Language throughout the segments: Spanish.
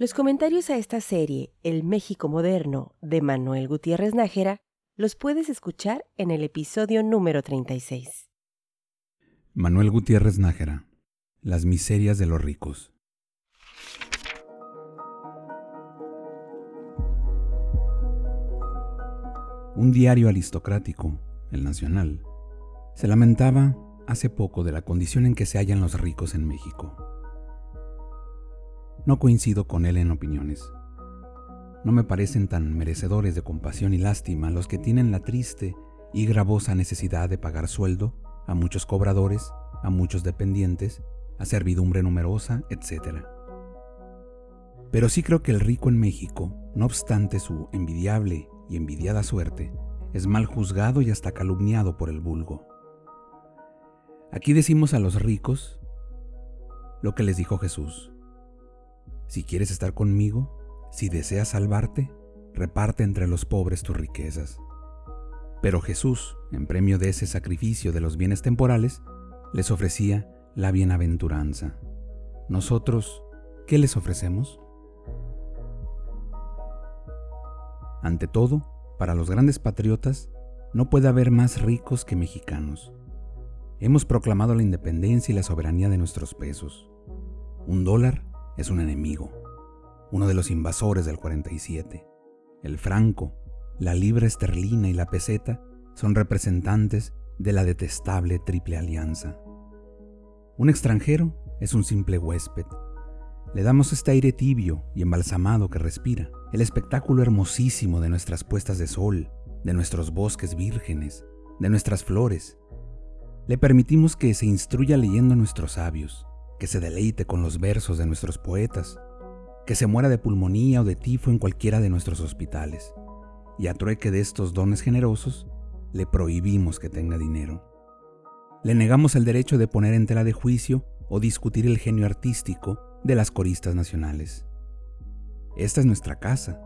Los comentarios a esta serie, El México Moderno, de Manuel Gutiérrez Nájera, los puedes escuchar en el episodio número 36. Manuel Gutiérrez Nájera, Las miserias de los ricos. Un diario aristocrático, el Nacional, se lamentaba hace poco de la condición en que se hallan los ricos en México. No coincido con él en opiniones. No me parecen tan merecedores de compasión y lástima los que tienen la triste y gravosa necesidad de pagar sueldo a muchos cobradores, a muchos dependientes, a servidumbre numerosa, etc. Pero sí creo que el rico en México, no obstante su envidiable y envidiada suerte, es mal juzgado y hasta calumniado por el vulgo. Aquí decimos a los ricos lo que les dijo Jesús. Si quieres estar conmigo, si deseas salvarte, reparte entre los pobres tus riquezas. Pero Jesús, en premio de ese sacrificio de los bienes temporales, les ofrecía la bienaventuranza. Nosotros, ¿qué les ofrecemos? Ante todo, para los grandes patriotas, no puede haber más ricos que mexicanos. Hemos proclamado la independencia y la soberanía de nuestros pesos. Un dólar es un enemigo, uno de los invasores del 47. El franco, la libra esterlina y la peseta son representantes de la detestable Triple Alianza. Un extranjero es un simple huésped. Le damos este aire tibio y embalsamado que respira, el espectáculo hermosísimo de nuestras puestas de sol, de nuestros bosques vírgenes, de nuestras flores. Le permitimos que se instruya leyendo nuestros sabios, que se deleite con los versos de nuestros poetas, que se muera de pulmonía o de tifo en cualquiera de nuestros hospitales, y a trueque de estos dones generosos, le prohibimos que tenga dinero. Le negamos el derecho de poner en tela de juicio o discutir el genio artístico de las coristas nacionales. Esta es nuestra casa,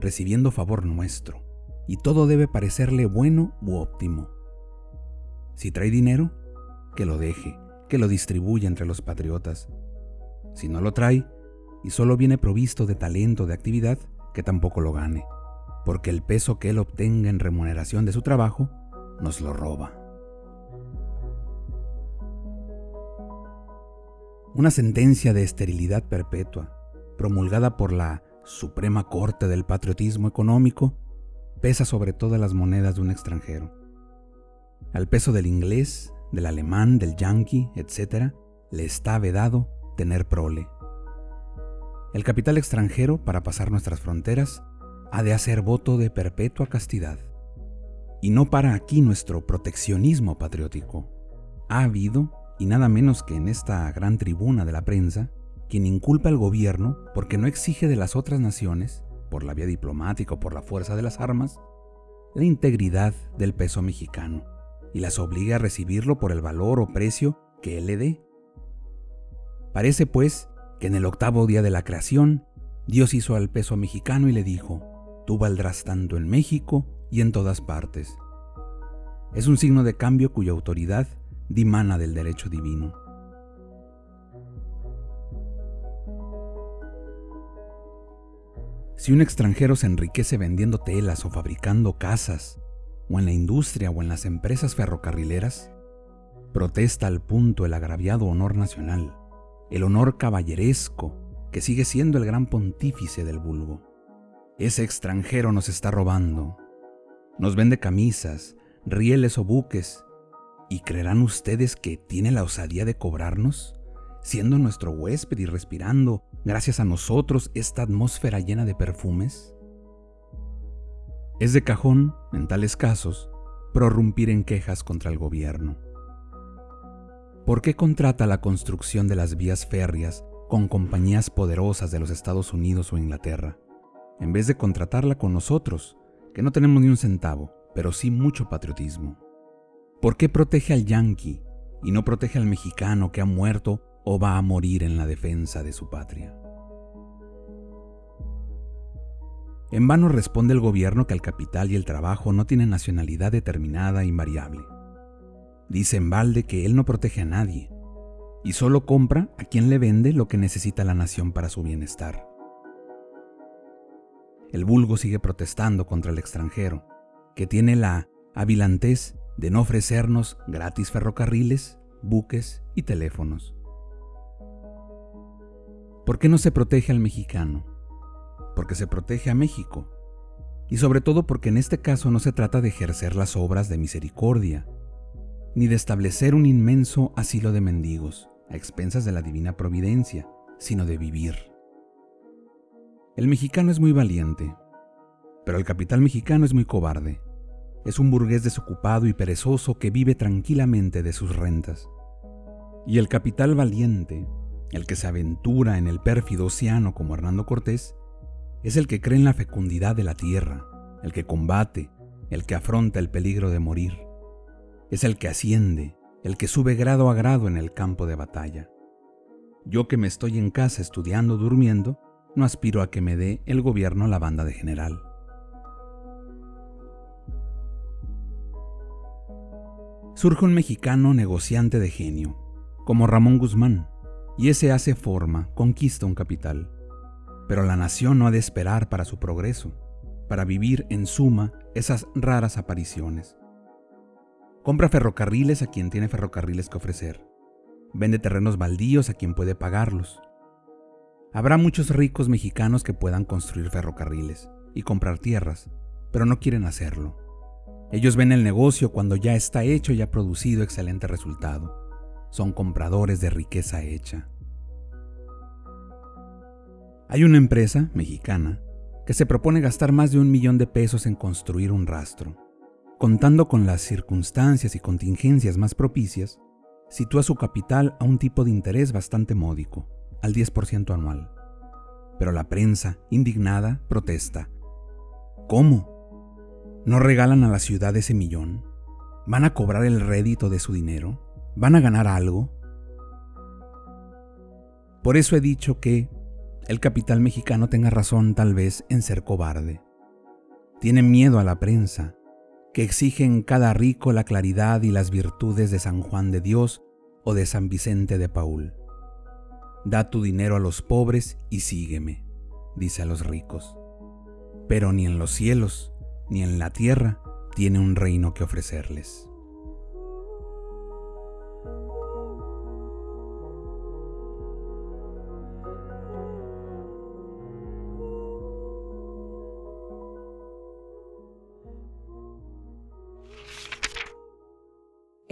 recibiendo favor nuestro, y todo debe parecerle bueno u óptimo. Si trae dinero, que lo deje, que lo distribuya entre los patriotas. Si no lo trae y solo viene provisto de talento, de actividad, que tampoco lo gane, porque el peso que él obtenga en remuneración de su trabajo nos lo roba. Una sentencia de esterilidad perpetua, promulgada por la Suprema Corte del Patriotismo Económico, pesa sobre todas las monedas de un extranjero. Al peso del inglés, del alemán, del yanqui, etc., le está vedado tener prole. El capital extranjero, para pasar nuestras fronteras, ha de hacer voto de perpetua castidad. Y no para aquí nuestro proteccionismo patriótico. Ha habido, y nada menos que en esta gran tribuna de la prensa, quien inculpa al gobierno porque no exige de las otras naciones, por la vía diplomática o por la fuerza de las armas, la integridad del peso mexicano y las obliga a recibirlo por el valor o precio que él le dé. Parece pues que en el octavo día de la creación, Dios hizo al peso mexicano y le dijo, tú valdrás tanto en México y en todas partes. Es un signo de cambio cuya autoridad dimana del derecho divino. Si un extranjero se enriquece vendiendo telas o fabricando casas, o en la industria o en las empresas ferrocarrileras, protesta al punto el agraviado honor nacional, el honor caballeresco que sigue siendo el gran pontífice del vulgo. Ese extranjero nos está robando, nos vende camisas, rieles o buques, ¿y creerán ustedes que tiene la osadía de cobrarnos? Siendo nuestro huésped y respirando, gracias a nosotros, esta atmósfera llena de perfumes. Es de cajón, en tales casos, prorrumpir en quejas contra el gobierno. ¿Por qué contrata la construcción de las vías férreas con compañías poderosas de los Estados Unidos o Inglaterra, en vez de contratarla con nosotros, que no tenemos ni un centavo, pero sí mucho patriotismo? ¿Por qué protege al yanqui y no protege al mexicano que ha muerto o va a morir en la defensa de su patria? En vano responde el gobierno que el capital y el trabajo no tienen nacionalidad determinada e invariable. Dice en balde que él no protege a nadie y solo compra a quien le vende lo que necesita la nación para su bienestar. El vulgo sigue protestando contra el extranjero, que tiene la avilantez de no ofrecernos gratis ferrocarriles, buques y teléfonos. ¿Por qué no se protege al mexicano? Porque se protege a México, y sobre todo porque en este caso no se trata de ejercer las obras de misericordia, ni de establecer un inmenso asilo de mendigos a expensas de la divina providencia, sino de vivir. El mexicano es muy valiente, pero el capital mexicano es muy cobarde. Es un burgués desocupado y perezoso que vive tranquilamente de sus rentas. Y el capital valiente, el que se aventura en el pérfido océano como Hernando Cortés, es el que cree en la fecundidad de la tierra, el que combate, el que afronta el peligro de morir. Es el que asciende, el que sube grado a grado en el campo de batalla. Yo que me estoy en casa estudiando, durmiendo, no aspiro a que me dé el gobierno la banda de general. Surge un mexicano negociante de genio, como Ramón Guzmán, y ese hace forma, conquista un capital. Pero la nación no ha de esperar para su progreso, para vivir en suma esas raras apariciones. Compra ferrocarriles a quien tiene ferrocarriles que ofrecer. Vende terrenos baldíos a quien puede pagarlos. Habrá muchos ricos mexicanos que puedan construir ferrocarriles y comprar tierras, pero no quieren hacerlo. Ellos ven el negocio cuando ya está hecho y ha producido excelente resultado. Son compradores de riqueza hecha. Hay una empresa mexicana que se propone gastar más de un millón de pesos en construir un rastro. Contando con las circunstancias y contingencias más propicias, sitúa su capital a un tipo de interés bastante módico, al 10% anual. Pero la prensa, indignada, protesta. ¿Cómo? ¿No regalan a la ciudad ese millón? ¿Van a cobrar el rédito de su dinero? ¿Van a ganar algo? Por eso he dicho que, el capital mexicano tenga razón tal vez en ser cobarde. Tiene miedo a la prensa, que exige en cada rico la claridad y las virtudes de San Juan de Dios o de San Vicente de Paul. Da tu dinero a los pobres y sígueme, dice a los ricos. Pero ni en los cielos ni en la tierra tiene un reino que ofrecerles.